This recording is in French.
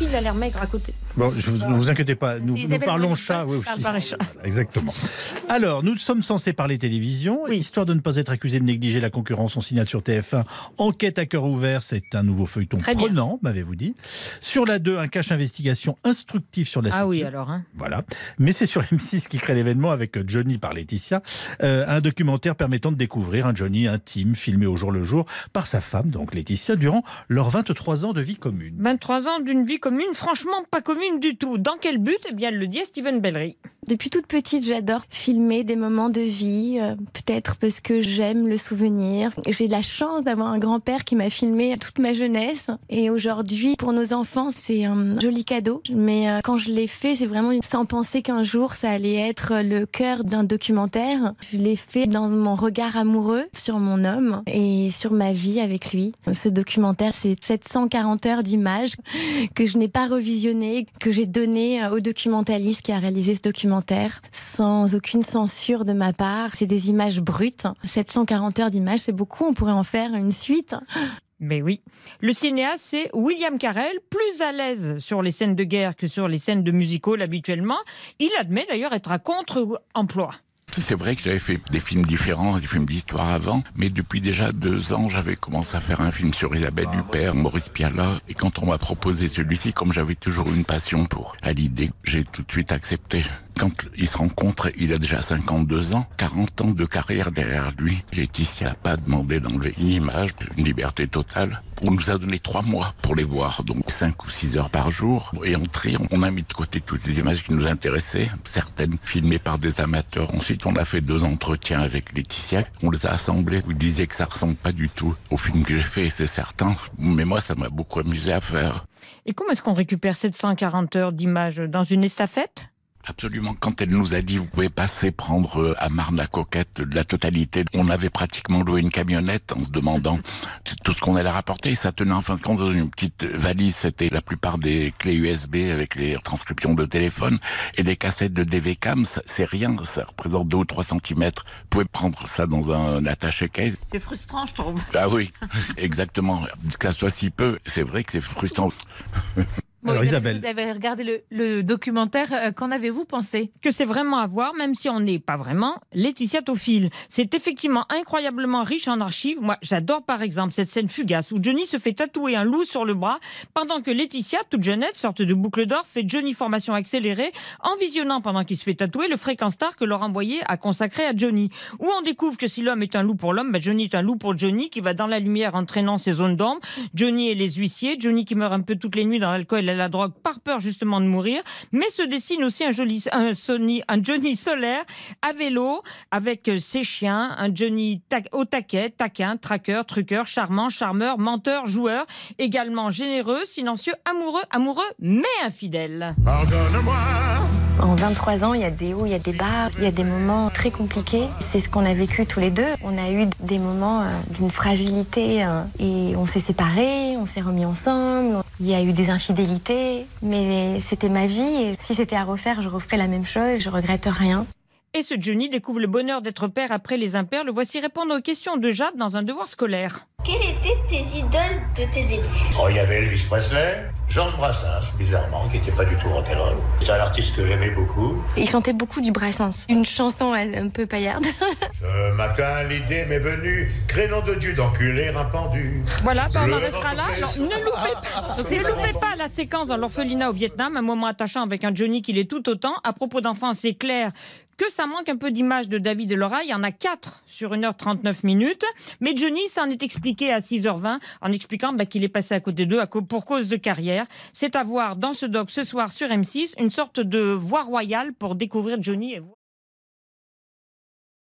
Il a l'air maigre à côté. Bon, je vous, ne vous inquiétez pas, nous, parlons chat. oui, chats. Voilà, exactement. Alors, nous sommes censés parler télévision. Histoire de ne pas être accusé de négliger la concurrence, on signale sur TF1 Enquête à cœur ouvert. C'est un nouveau feuilleton Très prenant, m'avez-vous dit. Sur la 2, un cache investigation instructif sur la Ah oui, alors. Hein. Voilà. Mais c'est sur M6 qui crée l'événement avec Johnny par Laetitia. Euh, un documentaire permettant de découvrir un Johnny intime, filmé au jour le jour par sa femme, donc Laetitia, durant leurs 23 ans de vie commune. 23 ans d'une vie commune, franchement pas commune du tout. Dans quel but? Eh bien, le dit à Steven Bellery. Depuis toute petite, j'adore filmer des moments de vie, euh, peut-être parce que j'aime le souvenir. J'ai la chance d'avoir un grand-père qui m'a filmé toute ma jeunesse. Et aujourd'hui, pour nos enfants, c'est un joli cadeau. Mais euh, quand je l'ai fait, c'est vraiment sans penser qu'un jour, ça allait être le cœur d'un documentaire. Je l'ai fait dans mon regard amoureux sur mon homme et sur ma vie avec lui. Ce documentaire, c'est 740 heures d'images que je n'ai pas revisionné, que j'ai donné euh, au documentaliste qui a réalisé ce documentaire, sans aucune censure de ma part. C'est des images brutes. 740 heures d'images, c'est beaucoup. On pourrait en faire une suite. Mais oui. Le cinéaste, c'est William Carell, plus à l'aise sur les scènes de guerre que sur les scènes de musical habituellement. Il admet d'ailleurs être à contre-emploi. C'est vrai que j'avais fait des films différents, des films d'histoire avant, mais depuis déjà deux ans, j'avais commencé à faire un film sur Isabelle Huppert, Maurice Pialat, et quand on m'a proposé celui-ci, comme j'avais toujours une passion pour l'idée, j'ai tout de suite accepté. Quand ils se rencontrent, il a déjà 52 ans, 40 ans de carrière derrière lui. Laetitia n'a pas demandé d'enlever une image, une liberté totale. On nous a donné trois mois pour les voir, donc cinq ou six heures par jour. Et entrée, on a mis de côté toutes les images qui nous intéressaient, certaines filmées par des amateurs. Ensuite, on a fait deux entretiens avec Laetitia. On les a assemblés. Vous disiez que ça ressemble pas du tout au film que j'ai fait, c'est certain. Mais moi, ça m'a beaucoup amusé à faire. Et comment est-ce qu'on récupère 740 heures d'images dans une estafette? Absolument. Quand elle nous a dit, vous pouvez passer prendre euh, à Marne-la-Coquette la totalité, on avait pratiquement loué une camionnette en se demandant tout ce qu'on allait rapporter. Ça tenait en fin de compte dans une petite valise. C'était la plupart des clés USB avec les transcriptions de téléphone et les cassettes de DVCAM. C'est rien. Ça représente 2 ou 3 centimètres. Vous pouvez prendre ça dans un attaché case. C'est frustrant, je trouve. Ah oui, exactement. Que ça soit si peu, c'est vrai que c'est frustrant. Bon, Alors, Isabelle. Vous avez regardé le, le documentaire. euh, Qu'en avez-vous pensé? Que c'est vraiment à voir, même si on n'est pas vraiment Laetitia Tophil. C'est effectivement incroyablement riche en archives. Moi, j'adore par exemple cette scène fugace où Johnny se fait tatouer un loup sur le bras, pendant que Laetitia, toute jeunette, sorte de boucle d'or, fait Johnny formation accélérée en visionnant pendant qu'il se fait tatouer le fréquent star que Laurent Boyer a consacré à Johnny. Où on découvre que si l'homme est un loup pour l'homme, ben Johnny est un loup pour Johnny qui va dans la lumière entraînant ses zones d'ombre. Johnny et les huissiers, Johnny qui meurt un peu toutes les nuits dans l'alcool et la drogue par peur justement de mourir, mais se dessine aussi un joli un, Sony, un Johnny solaire à vélo avec euh, ses chiens, un Johnny ta- au taquet, taquin, traqueur, truqueur, charmant, charmeur, menteur, joueur, également généreux, silencieux, amoureux, amoureux, mais infidèle. En 23 ans, il y a des hauts, il y a des bas, il y a des moments très compliqués. C'est ce qu'on a vécu tous les deux. On a eu des moments euh, d'une fragilité euh, et on s'est séparés, on s'est remis ensemble. Il y a eu des infidélités, mais c'était ma vie et si c'était à refaire, je referais la même chose. Je regrette rien. Et ce Johnny découvre le bonheur d'être père après les impairs. Le voici répondre aux questions de Jade dans un devoir scolaire. Quelles étaient tes idoles de tes débuts Oh, il y avait Elvis Presley, Georges Brassens, bizarrement, qui n'était pas du tout rock'n'roll. C'est un artiste que j'aimais beaucoup. Il chantait beaucoup du Brassens, une chanson un peu paillarde. Ce matin, l'idée m'est venue, crénom de Dieu d'enculer un pendu. Voilà, ben on en restera là. Alors, ne loupez pas, Donc c'est ne loupez pas la séquence dans l'orphelinat au Vietnam, un moment attachant avec un Johnny qui l'est tout autant. À propos d'enfants, c'est clair que ça manque un peu d'image de David et Laura. Il y en a 4 sur 1h39 minutes. Mais Johnny s'en est expliqué à 6h20 en expliquant bah, qu'il est passé à côté d'eux pour cause de carrière. C'est à voir dans ce doc ce soir sur M6 une sorte de voie royale pour découvrir Johnny et voir.